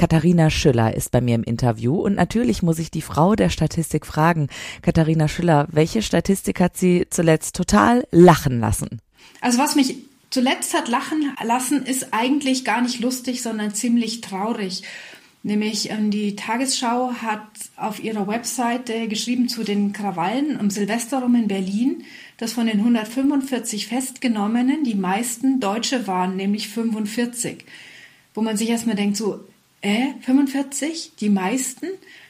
Katharina Schüller ist bei mir im Interview und natürlich muss ich die Frau der Statistik fragen. Katharina Schüller, welche Statistik hat Sie zuletzt total lachen lassen? Also was mich zuletzt hat lachen lassen, ist eigentlich gar nicht lustig, sondern ziemlich traurig. Nämlich ähm, die Tagesschau hat auf ihrer Webseite geschrieben zu den Krawallen um Silvester rum in Berlin, dass von den 145 Festgenommenen die meisten Deutsche waren, nämlich 45. Wo man sich erstmal denkt, so, äh, 45? Die meisten?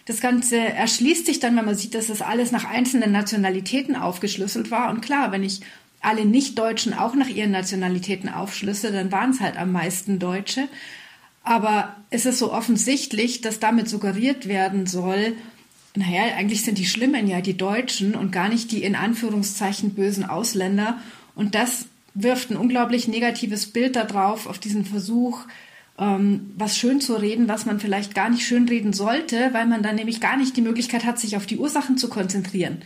Das Ganze erschließt sich dann, wenn man sieht, dass das alles nach einzelnen Nationalitäten aufgeschlüsselt war. Und klar, wenn ich alle Nicht-Deutschen auch nach ihren Nationalitäten aufschlüsse, dann waren es halt am meisten Deutsche. Aber es ist so offensichtlich, dass damit suggeriert werden soll, naja, eigentlich sind die Schlimmen ja die Deutschen und gar nicht die in Anführungszeichen bösen Ausländer. Und das wirft ein unglaublich negatives Bild darauf, auf diesen Versuch, ähm, was schön zu reden, was man vielleicht gar nicht schön reden sollte, weil man dann nämlich gar nicht die Möglichkeit hat, sich auf die Ursachen zu konzentrieren.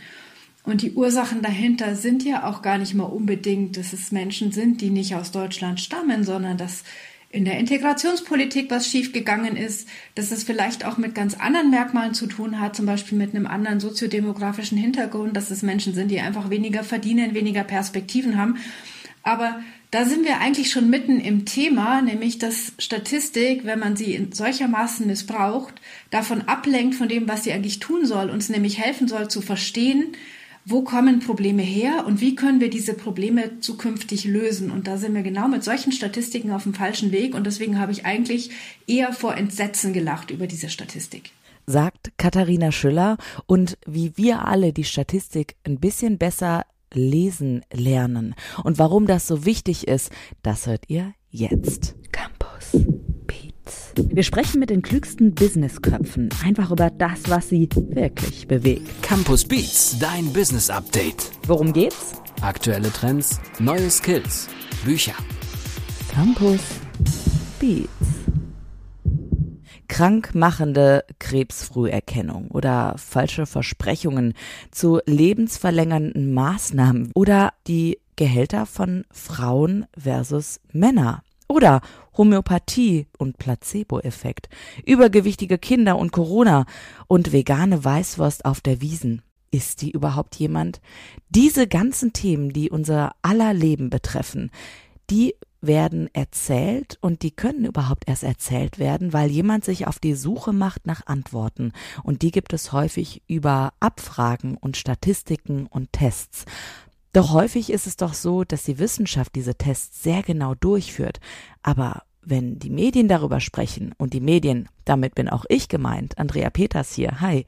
Und die Ursachen dahinter sind ja auch gar nicht mal unbedingt, dass es Menschen sind, die nicht aus Deutschland stammen, sondern dass in der Integrationspolitik was schiefgegangen ist, dass es vielleicht auch mit ganz anderen Merkmalen zu tun hat, zum Beispiel mit einem anderen soziodemografischen Hintergrund, dass es Menschen sind, die einfach weniger verdienen, weniger Perspektiven haben. Aber da sind wir eigentlich schon mitten im Thema, nämlich dass Statistik, wenn man sie in solchermaßen missbraucht, davon ablenkt von dem, was sie eigentlich tun soll, uns nämlich helfen soll zu verstehen, wo kommen Probleme her und wie können wir diese Probleme zukünftig lösen. Und da sind wir genau mit solchen Statistiken auf dem falschen Weg. Und deswegen habe ich eigentlich eher vor Entsetzen gelacht über diese Statistik sagt Katharina Schüller und wie wir alle die Statistik ein bisschen besser lesen lernen. Und warum das so wichtig ist, das hört ihr jetzt. Campus Beats. Wir sprechen mit den klügsten Businessköpfen einfach über das, was sie wirklich bewegt. Campus Beats, dein Business Update. Worum geht's? Aktuelle Trends, neue Skills, Bücher. Campus Beats krankmachende Krebsfrüherkennung oder falsche Versprechungen zu lebensverlängernden Maßnahmen oder die Gehälter von Frauen versus Männer oder Homöopathie und Placebo-Effekt, übergewichtige Kinder und Corona und vegane Weißwurst auf der Wiesen. Ist die überhaupt jemand? Diese ganzen Themen, die unser aller Leben betreffen, die werden erzählt und die können überhaupt erst erzählt werden, weil jemand sich auf die Suche macht nach Antworten und die gibt es häufig über Abfragen und Statistiken und Tests. Doch häufig ist es doch so, dass die Wissenschaft diese Tests sehr genau durchführt, aber wenn die Medien darüber sprechen und die Medien, damit bin auch ich gemeint, Andrea Peters hier, hi,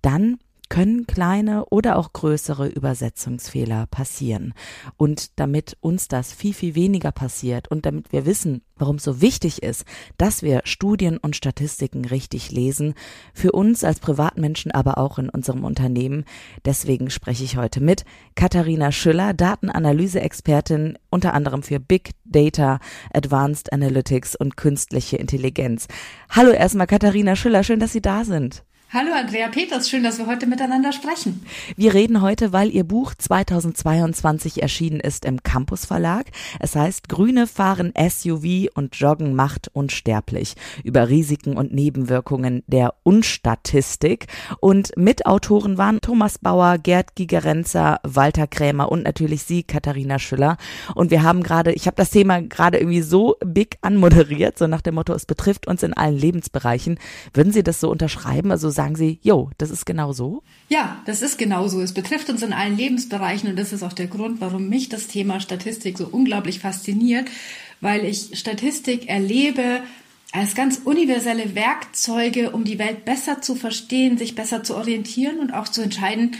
dann können kleine oder auch größere Übersetzungsfehler passieren. Und damit uns das viel, viel weniger passiert und damit wir wissen, warum es so wichtig ist, dass wir Studien und Statistiken richtig lesen, für uns als Privatmenschen, aber auch in unserem Unternehmen. Deswegen spreche ich heute mit Katharina Schüller, Datenanalyse-Expertin unter anderem für Big Data, Advanced Analytics und künstliche Intelligenz. Hallo erstmal Katharina Schüller, schön, dass Sie da sind. Hallo Andrea Peters, schön, dass wir heute miteinander sprechen. Wir reden heute, weil Ihr Buch 2022 erschienen ist im Campus Verlag. Es heißt Grüne fahren SUV und Joggen macht unsterblich über Risiken und Nebenwirkungen der Unstatistik. Und Mitautoren waren Thomas Bauer, Gerd Gigerenzer, Walter Krämer und natürlich Sie, Katharina Schüller. Und wir haben gerade, ich habe das Thema gerade irgendwie so big anmoderiert, so nach dem Motto, es betrifft uns in allen Lebensbereichen. Würden Sie das so unterschreiben? Also sagen Sie, jo, das ist genau so? Ja, das ist genau so. Es betrifft uns in allen Lebensbereichen und das ist auch der Grund, warum mich das Thema Statistik so unglaublich fasziniert, weil ich Statistik erlebe als ganz universelle Werkzeuge, um die Welt besser zu verstehen, sich besser zu orientieren und auch zu entscheiden,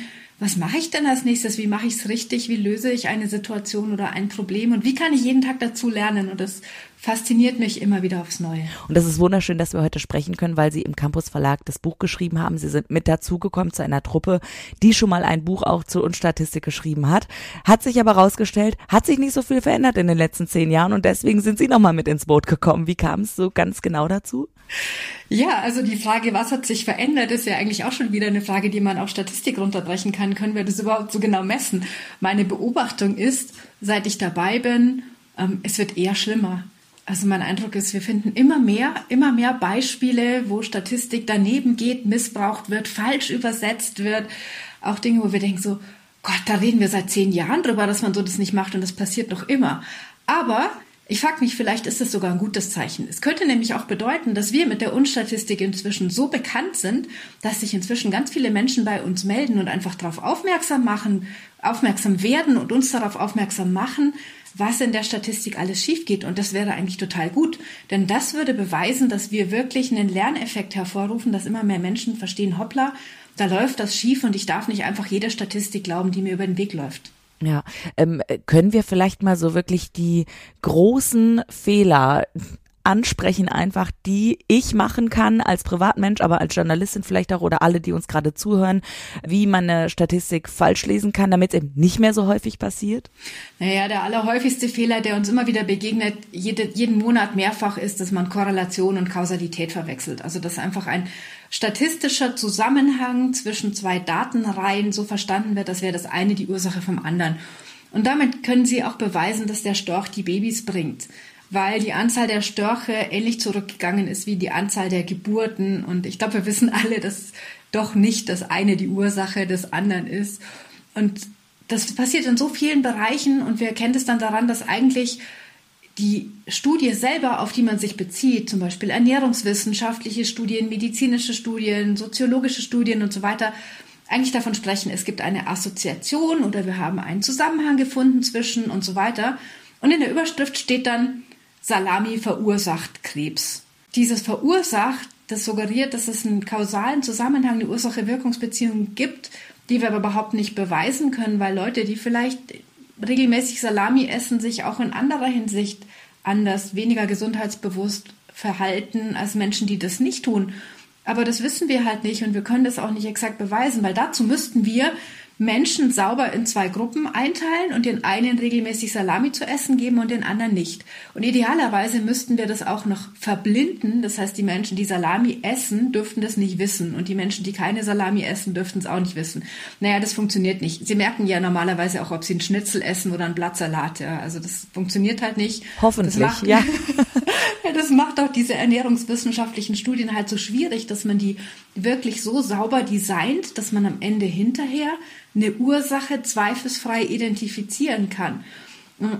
was mache ich denn als nächstes? Wie mache ich es richtig? Wie löse ich eine Situation oder ein Problem? Und wie kann ich jeden Tag dazu lernen? Und das fasziniert mich immer wieder aufs Neue. Und das ist wunderschön, dass wir heute sprechen können, weil Sie im Campus Verlag das Buch geschrieben haben. Sie sind mit dazugekommen zu einer Truppe, die schon mal ein Buch auch zu Unstatistik geschrieben hat. Hat sich aber rausgestellt, hat sich nicht so viel verändert in den letzten zehn Jahren und deswegen sind Sie nochmal mit ins Boot gekommen. Wie kam es so ganz genau dazu? Ja, also die Frage, was hat sich verändert, ist ja eigentlich auch schon wieder eine Frage, die man auf Statistik runterbrechen kann. Können wir das überhaupt so genau messen? Meine Beobachtung ist, seit ich dabei bin, ähm, es wird eher schlimmer. Also mein Eindruck ist, wir finden immer mehr, immer mehr Beispiele, wo Statistik daneben geht, missbraucht wird, falsch übersetzt wird. Auch Dinge, wo wir denken so, Gott, da reden wir seit zehn Jahren drüber, dass man so das nicht macht und das passiert noch immer. Aber ich frage mich, vielleicht ist es sogar ein gutes Zeichen. Es könnte nämlich auch bedeuten, dass wir mit der Unstatistik inzwischen so bekannt sind, dass sich inzwischen ganz viele Menschen bei uns melden und einfach darauf aufmerksam machen, aufmerksam werden und uns darauf aufmerksam machen, was in der Statistik alles schief geht. Und das wäre eigentlich total gut, denn das würde beweisen, dass wir wirklich einen Lerneffekt hervorrufen, dass immer mehr Menschen verstehen, hoppla, da läuft das schief und ich darf nicht einfach jeder Statistik glauben, die mir über den Weg läuft. Ja, ähm, können wir vielleicht mal so wirklich die großen Fehler ansprechen einfach, die ich machen kann als Privatmensch, aber als Journalistin vielleicht auch oder alle, die uns gerade zuhören, wie man eine Statistik falsch lesen kann, damit es eben nicht mehr so häufig passiert? Naja, der allerhäufigste Fehler, der uns immer wieder begegnet, jede, jeden Monat mehrfach ist, dass man Korrelation und Kausalität verwechselt. Also dass einfach ein statistischer Zusammenhang zwischen zwei Datenreihen so verstanden wird, als wäre das eine die Ursache vom anderen. Und damit können Sie auch beweisen, dass der Storch die Babys bringt weil die Anzahl der Störche ähnlich zurückgegangen ist wie die Anzahl der Geburten. Und ich glaube, wir wissen alle, dass doch nicht das eine die Ursache des anderen ist. Und das passiert in so vielen Bereichen und wir erkennen es dann daran, dass eigentlich die Studie selber, auf die man sich bezieht, zum Beispiel ernährungswissenschaftliche Studien, medizinische Studien, soziologische Studien und so weiter, eigentlich davon sprechen, es gibt eine Assoziation oder wir haben einen Zusammenhang gefunden zwischen und so weiter. Und in der Überschrift steht dann, Salami verursacht Krebs. Dieses verursacht, das suggeriert, dass es einen kausalen Zusammenhang, eine Ursache-Wirkungsbeziehung gibt, die wir aber überhaupt nicht beweisen können, weil Leute, die vielleicht regelmäßig Salami essen, sich auch in anderer Hinsicht anders, weniger gesundheitsbewusst verhalten als Menschen, die das nicht tun. Aber das wissen wir halt nicht und wir können das auch nicht exakt beweisen, weil dazu müssten wir Menschen sauber in zwei Gruppen einteilen und den einen regelmäßig Salami zu essen geben und den anderen nicht. Und idealerweise müssten wir das auch noch verblinden. Das heißt, die Menschen, die Salami essen, dürften das nicht wissen. Und die Menschen, die keine Salami essen, dürften es auch nicht wissen. Naja, das funktioniert nicht. Sie merken ja normalerweise auch, ob sie einen Schnitzel essen oder einen Blattsalat. Ja. Also das funktioniert halt nicht. Hoffentlich, das macht, ja. ja. Das macht auch diese ernährungswissenschaftlichen Studien halt so schwierig, dass man die wirklich so sauber designt, dass man am Ende hinterher eine Ursache zweifelsfrei identifizieren kann.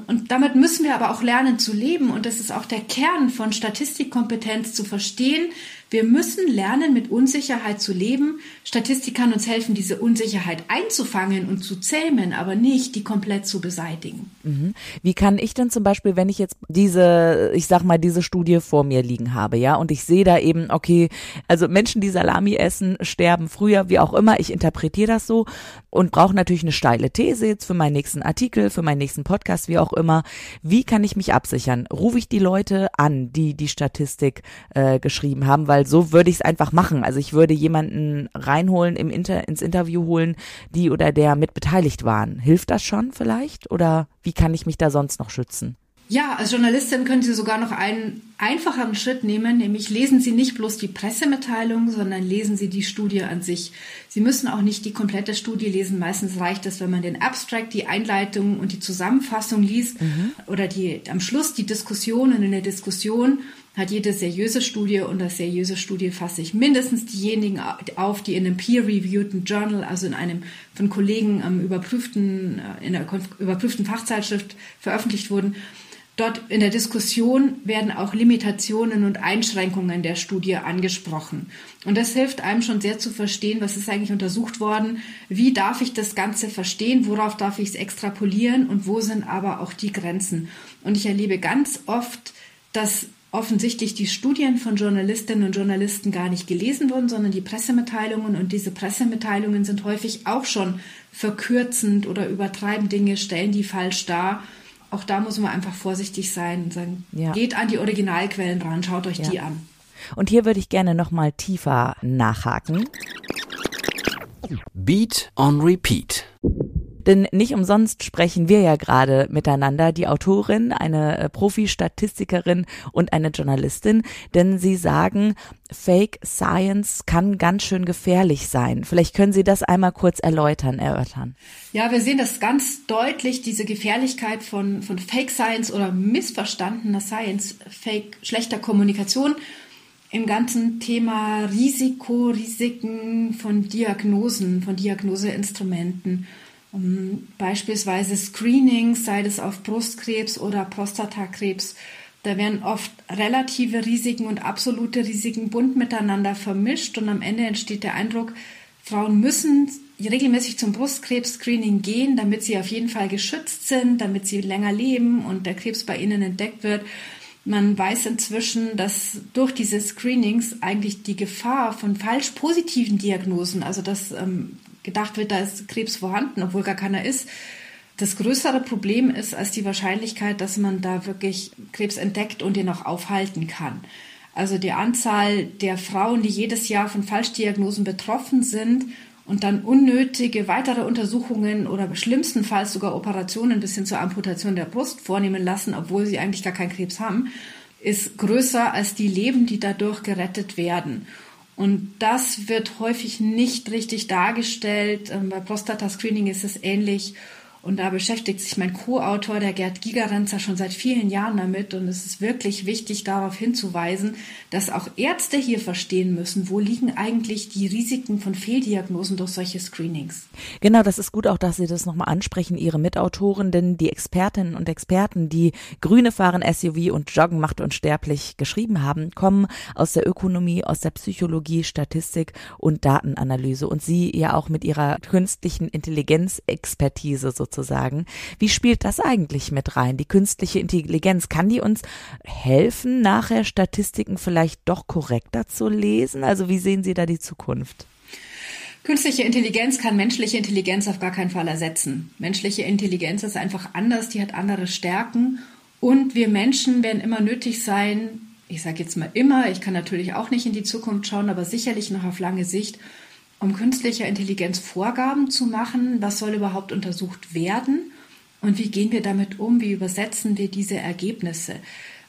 Und damit müssen wir aber auch lernen zu leben. Und das ist auch der Kern von Statistikkompetenz zu verstehen, wir müssen lernen, mit Unsicherheit zu leben. Statistik kann uns helfen, diese Unsicherheit einzufangen und zu zähmen, aber nicht die komplett zu beseitigen. Mhm. Wie kann ich denn zum Beispiel, wenn ich jetzt diese, ich sag mal, diese Studie vor mir liegen habe, ja, und ich sehe da eben, okay, also Menschen, die Salami essen, sterben früher, wie auch immer, ich interpretiere das so und brauche natürlich eine steile These jetzt für meinen nächsten Artikel, für meinen nächsten Podcast, wie auch immer. Wie kann ich mich absichern? Rufe ich die Leute an, die die Statistik äh, geschrieben haben, weil weil so würde ich es einfach machen. Also ich würde jemanden reinholen, im Inter ins Interview holen, die oder der mit beteiligt waren. Hilft das schon vielleicht? Oder wie kann ich mich da sonst noch schützen? Ja, als Journalistin können Sie sogar noch einen einfacheren Schritt nehmen, nämlich lesen Sie nicht bloß die Pressemitteilung, sondern lesen Sie die Studie an sich. Sie müssen auch nicht die komplette Studie lesen. Meistens reicht es, wenn man den Abstract, die Einleitung und die Zusammenfassung liest mhm. oder die, am Schluss die Diskussion und in der Diskussion hat jede seriöse Studie und das seriöse Studie fasse ich mindestens diejenigen auf, die in einem peer-reviewten Journal, also in einem von Kollegen ähm, überprüften, äh, in einer überprüften Fachzeitschrift veröffentlicht wurden. Dort in der Diskussion werden auch Limitationen und Einschränkungen der Studie angesprochen. Und das hilft einem schon sehr zu verstehen, was ist eigentlich untersucht worden, wie darf ich das Ganze verstehen, worauf darf ich es extrapolieren und wo sind aber auch die Grenzen. Und ich erlebe ganz oft, dass offensichtlich die Studien von Journalistinnen und Journalisten gar nicht gelesen wurden, sondern die Pressemitteilungen. Und diese Pressemitteilungen sind häufig auch schon verkürzend oder übertreiben Dinge, stellen die falsch dar. Auch da muss man einfach vorsichtig sein und sagen, ja. geht an die Originalquellen ran, schaut euch ja. die an. Und hier würde ich gerne noch mal tiefer nachhaken. Beat on Repeat. Denn nicht umsonst sprechen wir ja gerade miteinander, die Autorin, eine äh, Profi-Statistikerin und eine Journalistin, denn sie sagen, Fake Science kann ganz schön gefährlich sein. Vielleicht können Sie das einmal kurz erläutern, erörtern. Ja, wir sehen das ganz deutlich, diese Gefährlichkeit von, von Fake Science oder missverstandener Science, Fake, schlechter Kommunikation im ganzen Thema Risiko, Risiken von Diagnosen, von Diagnoseinstrumenten. Um, beispielsweise Screenings, sei es auf Brustkrebs oder Prostatakrebs. Da werden oft relative Risiken und absolute Risiken bunt miteinander vermischt und am Ende entsteht der Eindruck, Frauen müssen regelmäßig zum Brustkrebs-Screening gehen, damit sie auf jeden Fall geschützt sind, damit sie länger leben und der Krebs bei ihnen entdeckt wird. Man weiß inzwischen, dass durch diese Screenings eigentlich die Gefahr von falsch positiven Diagnosen, also dass ähm, gedacht wird, da ist Krebs vorhanden, obwohl gar keiner ist, das größere Problem ist als die Wahrscheinlichkeit, dass man da wirklich Krebs entdeckt und ihn auch aufhalten kann. Also die Anzahl der Frauen, die jedes Jahr von Falschdiagnosen betroffen sind und dann unnötige weitere Untersuchungen oder schlimmstenfalls sogar Operationen bis hin zur Amputation der Brust vornehmen lassen, obwohl sie eigentlich gar keinen Krebs haben, ist größer als die Leben, die dadurch gerettet werden. Und das wird häufig nicht richtig dargestellt. Ähm, bei Prostata-Screening ist es ähnlich. Und da beschäftigt sich mein Co-Autor, der Gerd Gigerenzer, schon seit vielen Jahren damit. Und es ist wirklich wichtig, darauf hinzuweisen, dass auch Ärzte hier verstehen müssen, wo liegen eigentlich die Risiken von Fehldiagnosen durch solche Screenings. Genau, das ist gut auch, dass Sie das nochmal ansprechen, Ihre Mitautoren, denn die Expertinnen und Experten, die Grüne fahren SUV und Joggen macht unsterblich geschrieben haben, kommen aus der Ökonomie, aus der Psychologie, Statistik und Datenanalyse. Und Sie ja auch mit Ihrer künstlichen Intelligenz-Expertise sozusagen sozusagen. Wie spielt das eigentlich mit rein? Die künstliche Intelligenz, kann die uns helfen, nachher Statistiken vielleicht doch korrekter zu lesen? Also wie sehen Sie da die Zukunft? Künstliche Intelligenz kann menschliche Intelligenz auf gar keinen Fall ersetzen. Menschliche Intelligenz ist einfach anders, die hat andere Stärken und wir Menschen werden immer nötig sein, ich sage jetzt mal immer, ich kann natürlich auch nicht in die Zukunft schauen, aber sicherlich noch auf lange Sicht, um künstlicher Intelligenz Vorgaben zu machen, was soll überhaupt untersucht werden und wie gehen wir damit um, wie übersetzen wir diese Ergebnisse.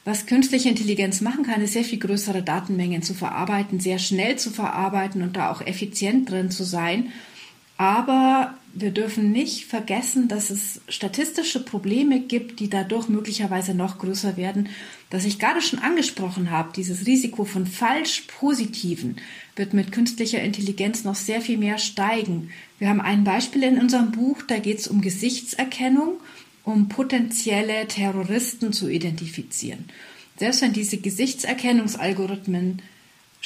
Was künstliche Intelligenz machen kann, ist sehr viel größere Datenmengen zu verarbeiten, sehr schnell zu verarbeiten und da auch effizient drin zu sein. Aber wir dürfen nicht vergessen, dass es statistische Probleme gibt, die dadurch möglicherweise noch größer werden. Das ich gerade schon angesprochen habe, dieses Risiko von falsch positiven wird mit künstlicher Intelligenz noch sehr viel mehr steigen. Wir haben ein Beispiel in unserem Buch, da geht es um Gesichtserkennung, um potenzielle Terroristen zu identifizieren. Selbst wenn diese Gesichtserkennungsalgorithmen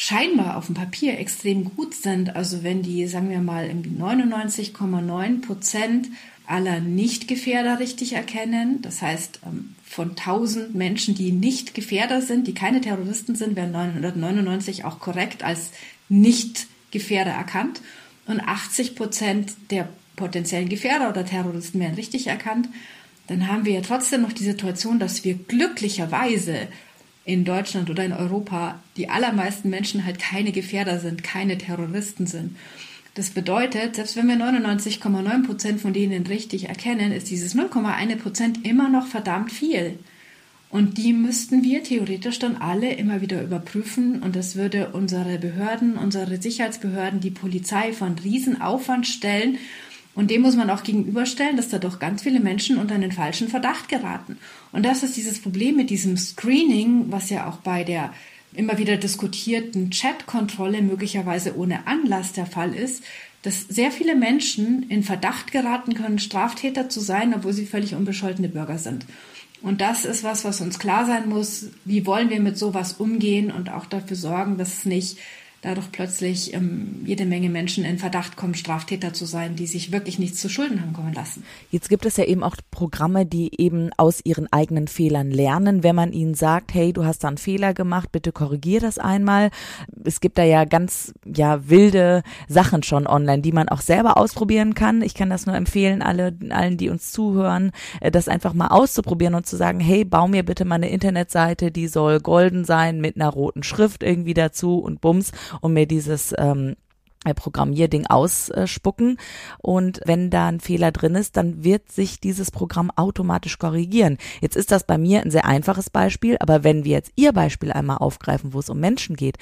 scheinbar auf dem Papier extrem gut sind, also wenn die, sagen wir mal, 99,9 Prozent aller Nichtgefährder richtig erkennen, das heißt ähm, von 1000 Menschen, die nicht Gefährder sind, die keine Terroristen sind, werden 999 auch korrekt als Nicht-Gefährder erkannt. Und 80 Prozent der potenziellen Gefährder oder Terroristen werden richtig erkannt, dann haben wir ja trotzdem noch die Situation, dass wir glücklicherweise in Deutschland oder in Europa die allermeisten Menschen halt keine Gefährder sind, keine Terroristen sind. Das bedeutet, selbst wenn wir 99,9 Prozent von denen richtig erkennen, ist dieses 0,1 Prozent immer noch verdammt viel. Und die müssten wir theoretisch dann alle immer wieder überprüfen. Und das würde unsere Behörden, unsere Sicherheitsbehörden, die Polizei von Riesenaufwand stellen. Und dem muss man auch gegenüberstellen, dass da doch ganz viele Menschen unter einen falschen Verdacht geraten. Und das ist dieses Problem mit diesem Screening, was ja auch bei der immer wieder diskutierten Chatkontrolle möglicherweise ohne Anlass der Fall ist, dass sehr viele Menschen in Verdacht geraten können, Straftäter zu sein, obwohl sie völlig unbescholtene Bürger sind. Und das ist was, was uns klar sein muss. Wie wollen wir mit sowas umgehen und auch dafür sorgen, dass es nicht dadurch plötzlich ähm, jede Menge Menschen in Verdacht kommen, Straftäter zu sein, die sich wirklich nichts zu Schulden haben kommen lassen. Jetzt gibt es ja eben auch Programme, die eben aus ihren eigenen Fehlern lernen. Wenn man ihnen sagt, hey, du hast da einen Fehler gemacht, bitte korrigier das einmal. Es gibt da ja ganz ja wilde Sachen schon online, die man auch selber ausprobieren kann. Ich kann das nur empfehlen, alle allen, die uns zuhören, äh, das einfach mal auszuprobieren und zu sagen, hey, bau mir bitte mal eine Internetseite, die soll golden sein mit einer roten Schrift irgendwie dazu und bums um mir dieses ähm, Programmierding ausspucken und wenn da ein Fehler drin ist, dann wird sich dieses Programm automatisch korrigieren. Jetzt ist das bei mir ein sehr einfaches Beispiel, aber wenn wir jetzt Ihr Beispiel einmal aufgreifen, wo es um Menschen geht,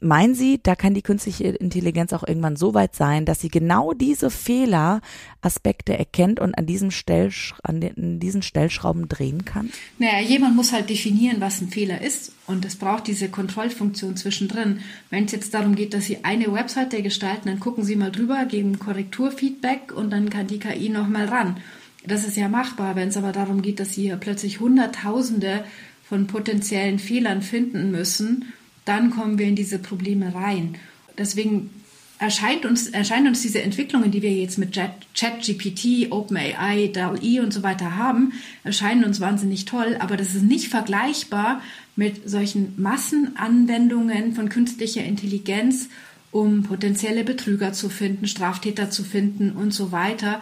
Meinen Sie, da kann die künstliche Intelligenz auch irgendwann so weit sein, dass sie genau diese Fehleraspekte erkennt und an diesen, Stellsch an den, diesen Stellschrauben drehen kann? Naja, jemand muss halt definieren, was ein Fehler ist. Und es braucht diese Kontrollfunktion zwischendrin. Wenn es jetzt darum geht, dass Sie eine Webseite gestalten, dann gucken Sie mal drüber, geben Korrekturfeedback und dann kann die KI nochmal ran. Das ist ja machbar. Wenn es aber darum geht, dass Sie hier plötzlich Hunderttausende von potenziellen Fehlern finden müssen, dann kommen wir in diese Probleme rein. Deswegen erscheint uns, erscheinen uns diese Entwicklungen, die wir jetzt mit ChatGPT, OpenAI, DALL-E und so weiter haben, erscheinen uns wahnsinnig toll, aber das ist nicht vergleichbar mit solchen Massenanwendungen von künstlicher Intelligenz, um potenzielle Betrüger zu finden, Straftäter zu finden und so weiter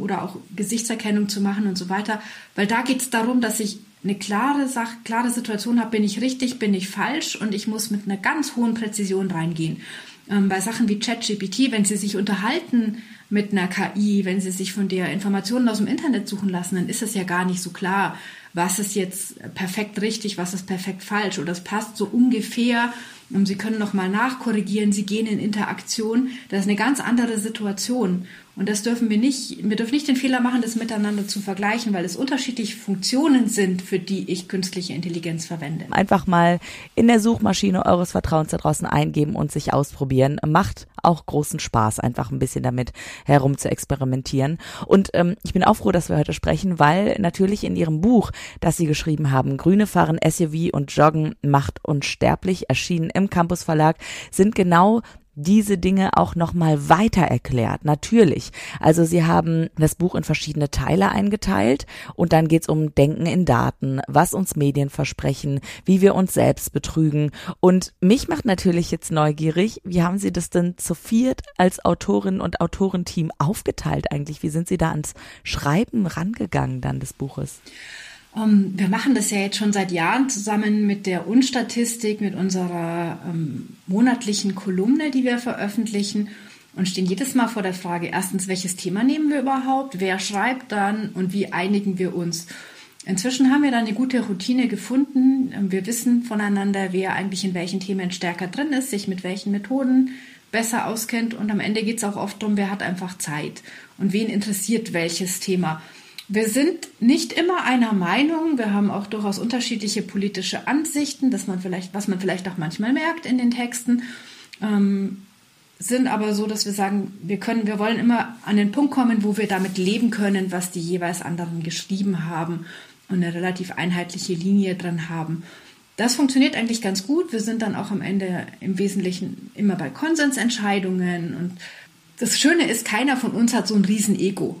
oder auch Gesichtserkennung zu machen und so weiter, weil da geht es darum, dass ich eine klare Sache, klare Situation habe, bin ich richtig, bin ich falsch und ich muss mit einer ganz hohen Präzision reingehen. Ähm, bei Sachen wie ChatGPT, wenn Sie sich unterhalten mit einer KI, wenn Sie sich von der Informationen aus dem Internet suchen lassen, dann ist es ja gar nicht so klar, was ist jetzt perfekt richtig, was ist perfekt falsch oder es passt so ungefähr. Und Sie können noch mal nachkorrigieren, Sie gehen in Interaktion. Das ist eine ganz andere Situation. Und das dürfen wir nicht, wir dürfen nicht den Fehler machen, das miteinander zu vergleichen, weil es unterschiedliche Funktionen sind, für die ich künstliche Intelligenz verwende. Einfach mal in der Suchmaschine eures Vertrauens da draußen eingeben und sich ausprobieren. Macht auch großen Spaß, einfach ein bisschen damit herum zu experimentieren. Und ähm, ich bin auch froh, dass wir heute sprechen, weil natürlich in Ihrem Buch, das Sie geschrieben haben, Grüne fahren SUV und Joggen macht unsterblich, erschienen im Campus Verlag, sind genau diese Dinge auch nochmal weiter erklärt. Natürlich. Also sie haben das Buch in verschiedene Teile eingeteilt und dann geht's um Denken in Daten, was uns Medien versprechen, wie wir uns selbst betrügen. Und mich macht natürlich jetzt neugierig, wie haben Sie das denn zu viert als Autorin und Autorenteam aufgeteilt eigentlich? Wie sind Sie da ans Schreiben rangegangen dann des Buches? Um, ähm, wir machen das ja jetzt schon seit Jahren zusammen mit der Unstatistik, mit unserer ähm, monatlichen Kolumne, die wir veröffentlichen und stehen jedes Mal vor der Frage, erstens, welches Thema nehmen wir überhaupt, wer schreibt dann und wie einigen wir uns. Inzwischen haben wir da eine gute Routine gefunden. Ähm, wir wissen voneinander, wer eigentlich in welchen Themen stärker drin ist, sich mit welchen Methoden besser auskennt und am Ende geht es auch oft darum, wer hat einfach Zeit und wen interessiert welches Thema. Wir sind nicht immer einer Meinung. Wir haben auch durchaus unterschiedliche politische Ansichten, dass man vielleicht, was man vielleicht auch manchmal merkt in den Texten. Ähm, sind aber so, dass wir sagen, wir können, wir wollen immer an den Punkt kommen, wo wir damit leben können, was die jeweils anderen geschrieben haben und eine relativ einheitliche Linie drin haben. Das funktioniert eigentlich ganz gut. Wir sind dann auch am Ende im Wesentlichen immer bei Konsensentscheidungen und das Schöne ist, keiner von uns hat so ein Riesen-Ego.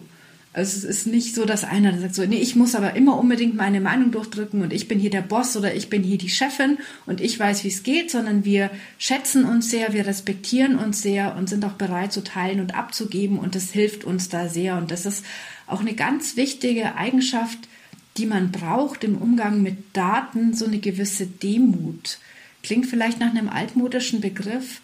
Also es ist nicht so, dass einer sagt so, nee, ich muss aber immer unbedingt meine Meinung durchdrücken und ich bin hier der Boss oder ich bin hier die Chefin und ich weiß, wie es geht, sondern wir schätzen uns sehr, wir respektieren uns sehr und sind auch bereit zu teilen und abzugeben und das hilft uns da sehr und das ist auch eine ganz wichtige Eigenschaft, die man braucht im Umgang mit Daten, so eine gewisse Demut. Klingt vielleicht nach einem altmodischen Begriff,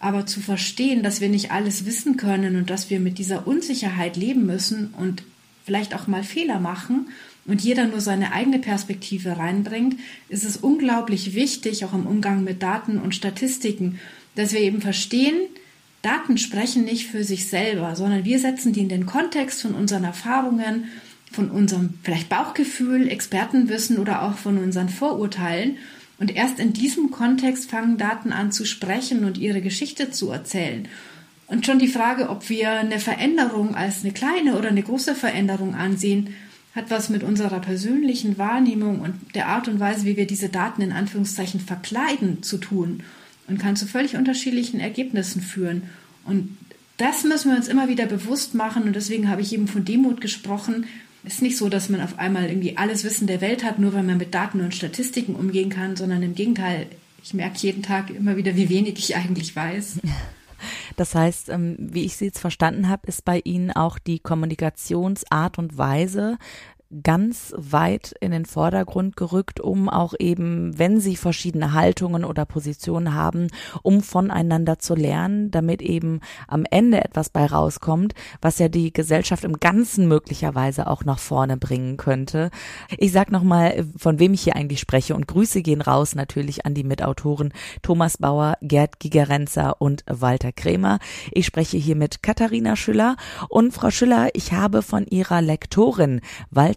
aber zu verstehen, dass wir nicht alles wissen können und dass wir mit dieser Unsicherheit leben müssen und vielleicht auch mal Fehler machen und jeder nur seine eigene Perspektive reinbringt, ist es unglaublich wichtig, auch im Umgang mit Daten und Statistiken, dass wir eben verstehen, Daten sprechen nicht für sich selber, sondern wir setzen die in den Kontext von unseren Erfahrungen, von unserem vielleicht Bauchgefühl, Expertenwissen oder auch von unseren Vorurteilen und erst in diesem Kontext fangen Daten an zu sprechen und ihre Geschichte zu erzählen. Und schon die Frage, ob wir eine Veränderung als eine kleine oder eine große Veränderung ansehen, hat was mit unserer persönlichen Wahrnehmung und der Art und Weise, wie wir diese Daten in Anführungszeichen verkleiden, zu tun und kann zu völlig unterschiedlichen Ergebnissen führen. Und das müssen wir uns immer wieder bewusst machen und deswegen habe ich eben von Demut gesprochen, es ist nicht so, dass man auf einmal irgendwie alles Wissen der Welt hat, nur weil man mit Daten und Statistiken umgehen kann, sondern im Gegenteil, ich merke jeden Tag immer wieder, wie wenig ich eigentlich weiß. Das heißt, ähm, wie ich Sie jetzt verstanden habe, ist bei Ihnen auch die Kommunikationsart und Weise ganz weit in den Vordergrund gerückt, um auch eben, wenn sie verschiedene Haltungen oder Positionen haben, um voneinander zu lernen, damit eben am Ende etwas bei rauskommt, was ja die Gesellschaft im Ganzen möglicherweise auch nach vorne bringen könnte. Ich sag nochmal, von wem ich hier eigentlich spreche und Grüße gehen raus natürlich an die Mitautoren Thomas Bauer, Gerd Gigerenzer und Walter Krämer. Ich spreche hier mit Katharina Schüller und Frau Schüller, ich habe von Ihrer Lektorin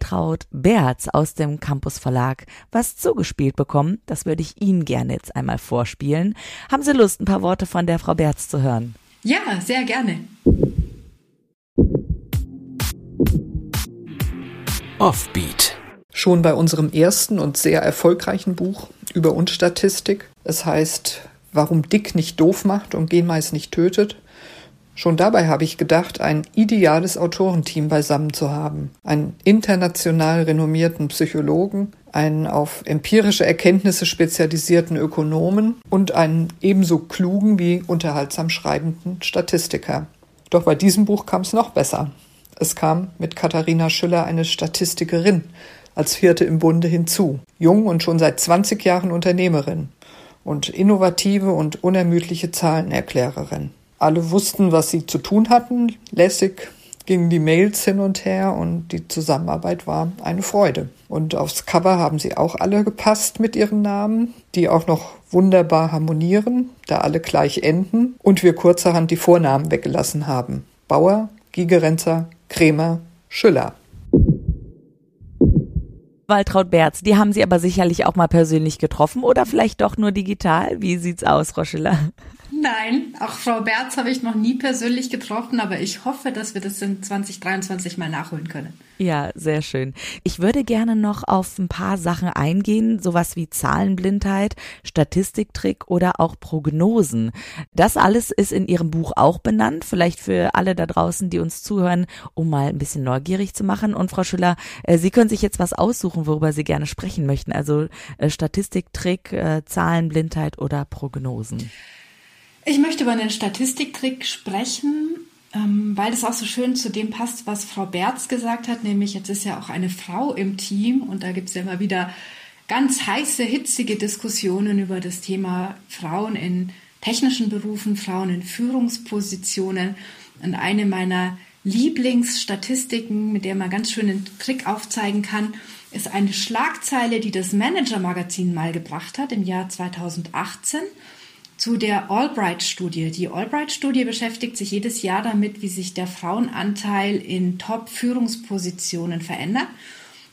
Waltraud Berz aus dem Campus Verlag was zugespielt bekommen. Das würde ich Ihnen gerne jetzt einmal vorspielen. Haben Sie Lust, ein paar Worte von der Frau Berz zu hören? Ja, sehr gerne. Offbeat. Schon bei unserem ersten und sehr erfolgreichen Buch über Unstatistik, es heißt, warum Dick nicht doof macht und Genmais nicht tötet, Schon dabei habe ich gedacht, ein ideales Autorenteam beisammen zu haben. Einen international renommierten Psychologen, einen auf empirische Erkenntnisse spezialisierten Ökonomen und einen ebenso klugen wie unterhaltsam schreibenden Statistiker. Doch bei diesem Buch kam es noch besser. Es kam mit Katharina Schüller eine Statistikerin als vierte im Bunde hinzu. Jung und schon seit 20 Jahren Unternehmerin und innovative und unermüdliche Zahlenerklärerin. Alle wussten, was sie zu tun hatten. Lässig gingen die Mails hin und her und die Zusammenarbeit war eine Freude. Und aufs Cover haben sie auch alle gepasst mit ihren Namen, die auch noch wunderbar harmonieren, da alle gleich enden und wir kurzerhand die Vornamen weggelassen haben. Bauer, Gigerenzer, Krämer, Schüller. Waltraud Berz, die haben Sie aber sicherlich auch mal persönlich getroffen oder vielleicht doch nur digital. Wie sieht's aus, Schiller? Nein, auch Frau Berz habe ich noch nie persönlich getroffen, aber ich hoffe, dass wir das in 2023 mal nachholen können. Ja, sehr schön. Ich würde gerne noch auf ein paar Sachen eingehen, sowas wie Zahlenblindheit, Statistiktrick oder auch Prognosen. Das alles ist in Ihrem Buch auch benannt, vielleicht für alle da draußen, die uns zuhören, um mal ein bisschen neugierig zu machen. Und Frau Schüller, äh, Sie können sich jetzt was aussuchen, worüber Sie gerne sprechen möchten. Also äh, Statistiktrick, äh, Zahlenblindheit oder Prognosen. Ich möchte über einen Statistiktrick sprechen, ähm, weil das auch so schön zu dem passt, was Frau Berz gesagt hat, nämlich jetzt ist ja auch eine Frau im Team und da gibt es ja immer wieder ganz heiße, hitzige Diskussionen über das Thema Frauen in technischen Berufen, Frauen in Führungspositionen. Und eine meiner Lieblingsstatistiken, mit der man ganz schön einen Trick aufzeigen kann, ist eine Schlagzeile, die das Manager Magazin mal gebracht hat im Jahr 2018 zu der Albright-Studie. Die Albright-Studie beschäftigt sich jedes Jahr damit, wie sich der Frauenanteil in Top-Führungspositionen verändert.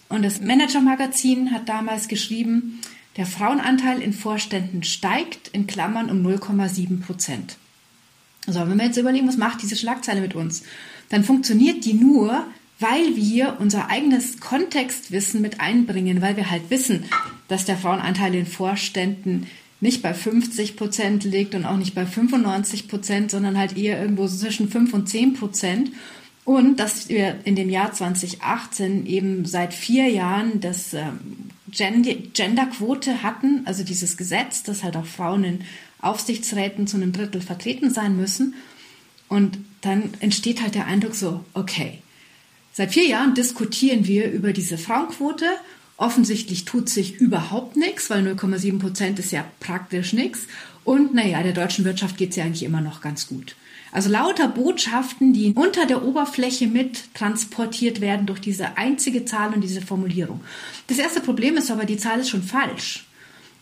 Und das Manager-Magazin hat damals geschrieben, der Frauenanteil in Vorständen steigt in Klammern um 0,7 Prozent. Also wenn wir jetzt überlegen, was macht diese Schlagzeile mit uns, dann funktioniert die nur, weil wir unser eigenes Kontextwissen mit einbringen, weil wir halt wissen, dass der Frauenanteil in Vorständen nicht bei 50 Prozent liegt und auch nicht bei 95 Prozent, sondern halt eher irgendwo zwischen 5 und 10 Prozent. Und dass wir in dem Jahr 2018 eben seit vier Jahren das ähm, Genderquote hatten, also dieses Gesetz, dass halt auch Frauen in Aufsichtsräten zu einem Drittel vertreten sein müssen. Und dann entsteht halt der Eindruck so, okay, seit vier Jahren diskutieren wir über diese Frauenquote Offensichtlich tut sich überhaupt nichts, weil 0,7 Prozent ist ja praktisch nichts. Und naja, der deutschen Wirtschaft geht es ja eigentlich immer noch ganz gut. Also lauter Botschaften, die unter der Oberfläche mit transportiert werden durch diese einzige Zahl und diese Formulierung. Das erste Problem ist aber, die Zahl ist schon falsch.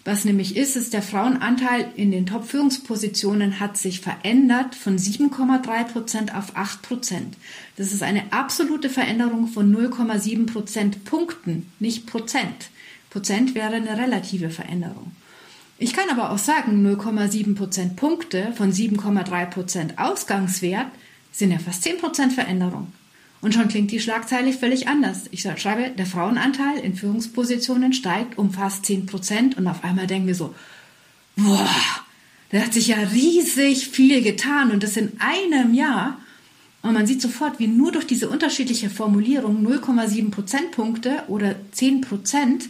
Was nämlich ist, ist, der Frauenanteil in den Top-Führungspositionen hat sich verändert von 7,3 Prozent auf 8 Prozent. Das ist eine absolute Veränderung von 0,7 Prozent Punkten, nicht Prozent. Prozent wäre eine relative Veränderung. Ich kann aber auch sagen, 0,7 Prozent Punkte von 7,3 Prozent Ausgangswert sind ja fast 10 Prozent Veränderung. Und schon klingt die Schlagzeile völlig anders. Ich schreibe, der Frauenanteil in Führungspositionen steigt um fast 10 Prozent und auf einmal denken wir so, boah, da hat sich ja riesig viel getan und das in einem Jahr. Und man sieht sofort, wie nur durch diese unterschiedliche Formulierung 0,7 Prozentpunkte oder 10 Prozent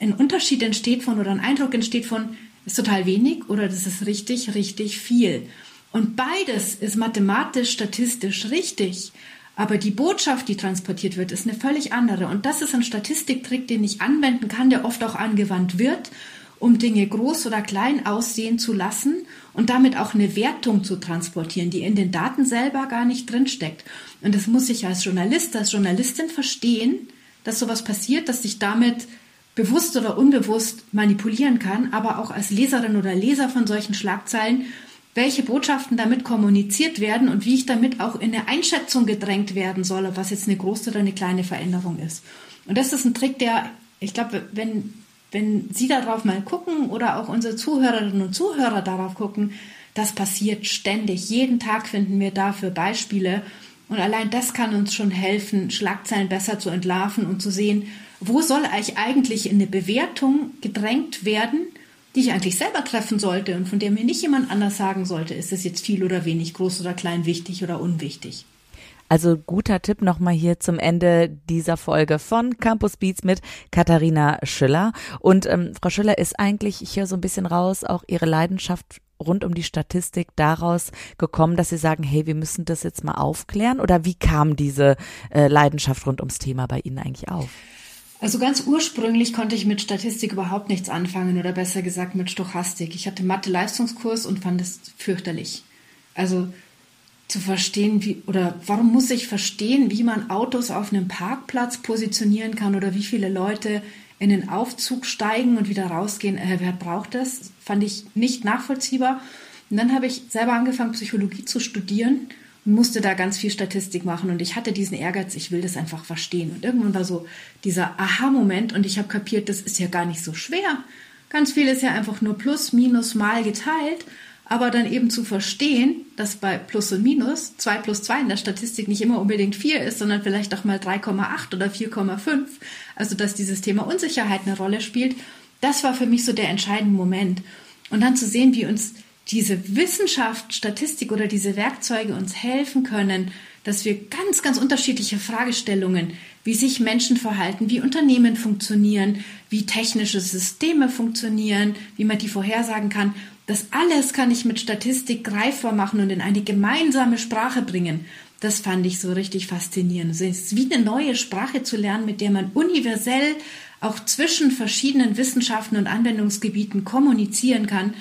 ein Unterschied entsteht von oder ein Eindruck entsteht von, ist total wenig oder das ist richtig, richtig viel. Und beides ist mathematisch, statistisch richtig. Aber die Botschaft, die transportiert wird, ist eine völlig andere. Und das ist ein Statistiktrick, den ich anwenden kann, der oft auch angewandt wird, um Dinge groß oder klein aussehen zu lassen und damit auch eine Wertung zu transportieren, die in den Daten selber gar nicht drinsteckt. Und das muss ich als Journalist, als Journalistin verstehen, dass sowas passiert, dass ich damit bewusst oder unbewusst manipulieren kann, aber auch als Leserin oder Leser von solchen Schlagzeilen welche Botschaften damit kommuniziert werden und wie ich damit auch in eine Einschätzung gedrängt werden soll, ob was jetzt eine große oder eine kleine Veränderung ist. Und das ist ein Trick, der, ich glaube, wenn, wenn Sie darauf mal gucken oder auch unsere Zuhörerinnen und Zuhörer darauf gucken, das passiert ständig. Jeden Tag finden wir dafür Beispiele. Und allein das kann uns schon helfen, Schlagzeilen besser zu entlarven und zu sehen, wo soll ich eigentlich in eine Bewertung gedrängt werden, die ich eigentlich selber treffen sollte und von der mir nicht jemand anders sagen sollte, ist es jetzt viel oder wenig, groß oder klein, wichtig oder unwichtig. Also guter Tipp nochmal hier zum Ende dieser Folge von Campus Beats mit Katharina Schiller. Und ähm, Frau Schiller ist eigentlich, ich höre so ein bisschen raus, auch ihre Leidenschaft rund um die Statistik daraus gekommen, dass Sie sagen, hey, wir müssen das jetzt mal aufklären? Oder wie kam diese äh, Leidenschaft rund ums Thema bei Ihnen eigentlich auf? Also ganz ursprünglich konnte ich mit Statistik überhaupt nichts anfangen oder besser gesagt mit Stochastik. Ich hatte Mathe-Leistungskurs und fand es fürchterlich. Also zu verstehen, wie oder warum muss ich verstehen, wie man Autos auf einem Parkplatz positionieren kann oder wie viele Leute in den Aufzug steigen und wieder rausgehen. Äh, wer braucht das? Fand ich nicht nachvollziehbar. Und dann habe ich selber angefangen, Psychologie zu studieren musste da ganz viel Statistik machen und ich hatte diesen Ehrgeiz, ich will das einfach verstehen. Und irgendwann war so dieser Aha-Moment und ich habe kapiert, das ist ja gar nicht so schwer. Ganz viel ist ja einfach nur Plus, Minus, Mal geteilt. Aber dann eben zu verstehen, dass bei Plus und Minus 2 plus 2 in der Statistik nicht immer unbedingt 4 ist, sondern vielleicht auch mal 3,8 oder 4,5. Also dass dieses Thema Unsicherheit eine Rolle spielt, das war für mich so der entscheidende Moment. Und dann zu sehen, wie uns diese Wissenschaft, Statistik oder diese Werkzeuge uns helfen können, dass wir ganz, ganz unterschiedliche Fragestellungen, wie sich Menschen verhalten, wie Unternehmen funktionieren, wie technische Systeme funktionieren, wie man die vorhersagen kann, das alles kann ich mit Statistik greifbar machen und in eine gemeinsame Sprache bringen. Das fand ich so richtig faszinierend. Es ist wie eine neue Sprache zu lernen, mit der man universell auch zwischen verschiedenen Wissenschaften und Anwendungsgebieten kommunizieren kann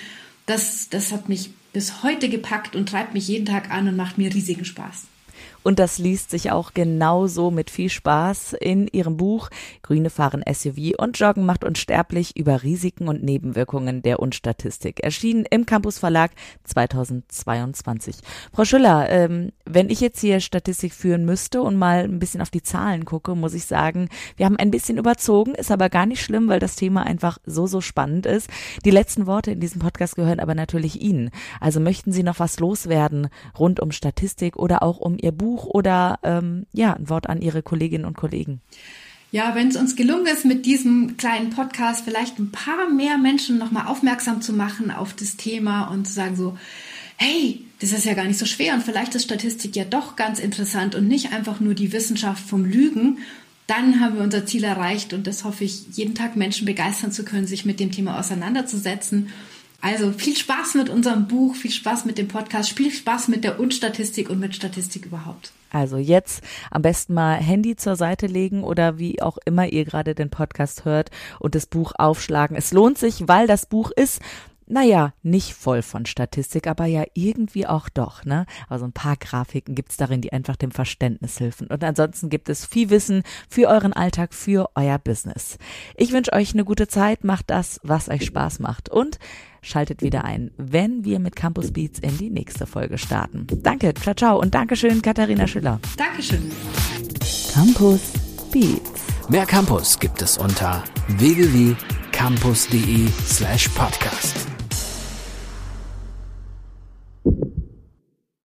das, das hat mich bis heute gepackt und treibt mich jeden Tag an und macht mir riesigen Spaß. Und das liest sich auch genauso mit viel Spaß in ihrem Buch Grüne fahren SUV und Joggen macht unsterblich über Risiken und Nebenwirkungen der Unstatistik. Erschienen im Campus Verlag 2022. Frau Schüller, ähm, wenn ich jetzt hier Statistik führen müsste und mal ein bisschen auf die Zahlen gucke, muss ich sagen, wir haben ein bisschen überzogen, ist aber gar nicht schlimm, weil das Thema einfach so, so spannend ist. Die letzten Worte in diesem Podcast gehören aber natürlich Ihnen. Also möchten Sie noch was loswerden rund um Statistik oder auch um Ihr Buch? Buch oder ähm, ja, ein Wort an Ihre Kolleginnen und Kollegen. Ja, wenn es uns gelungen ist, mit diesem kleinen Podcast vielleicht ein paar mehr Menschen nochmal aufmerksam zu machen auf das Thema und zu sagen so, hey, das ist ja gar nicht so schwer und vielleicht ist Statistik ja doch ganz interessant und nicht einfach nur die Wissenschaft vom Lügen, dann haben wir unser Ziel erreicht und das hoffe ich, jeden Tag Menschen begeistern zu können, sich mit dem Thema auseinanderzusetzen also viel Spaß mit unserem Buch, viel Spaß mit dem Podcast, viel Spaß mit der Unstatistik und mit Statistik überhaupt. Also jetzt am besten mal Handy zur Seite legen oder wie auch immer ihr gerade den Podcast hört und das Buch aufschlagen. Es lohnt sich, weil das Buch ist naja, nicht voll von Statistik, aber ja irgendwie auch doch, ne? Also ein paar Grafiken gibt's darin, die einfach dem Verständnis helfen. Und ansonsten gibt es viel Wissen für euren Alltag, für euer Business. Ich wünsche euch eine gute Zeit, macht das, was euch Spaß macht und Schaltet wieder ein, wenn wir mit Campus Beats in die nächste Folge starten. Danke, ciao, ciao und Dankeschön, Katharina Schüller. Dankeschön. Campus Beats. Mehr Campus gibt es unter www.campus.de slash podcast.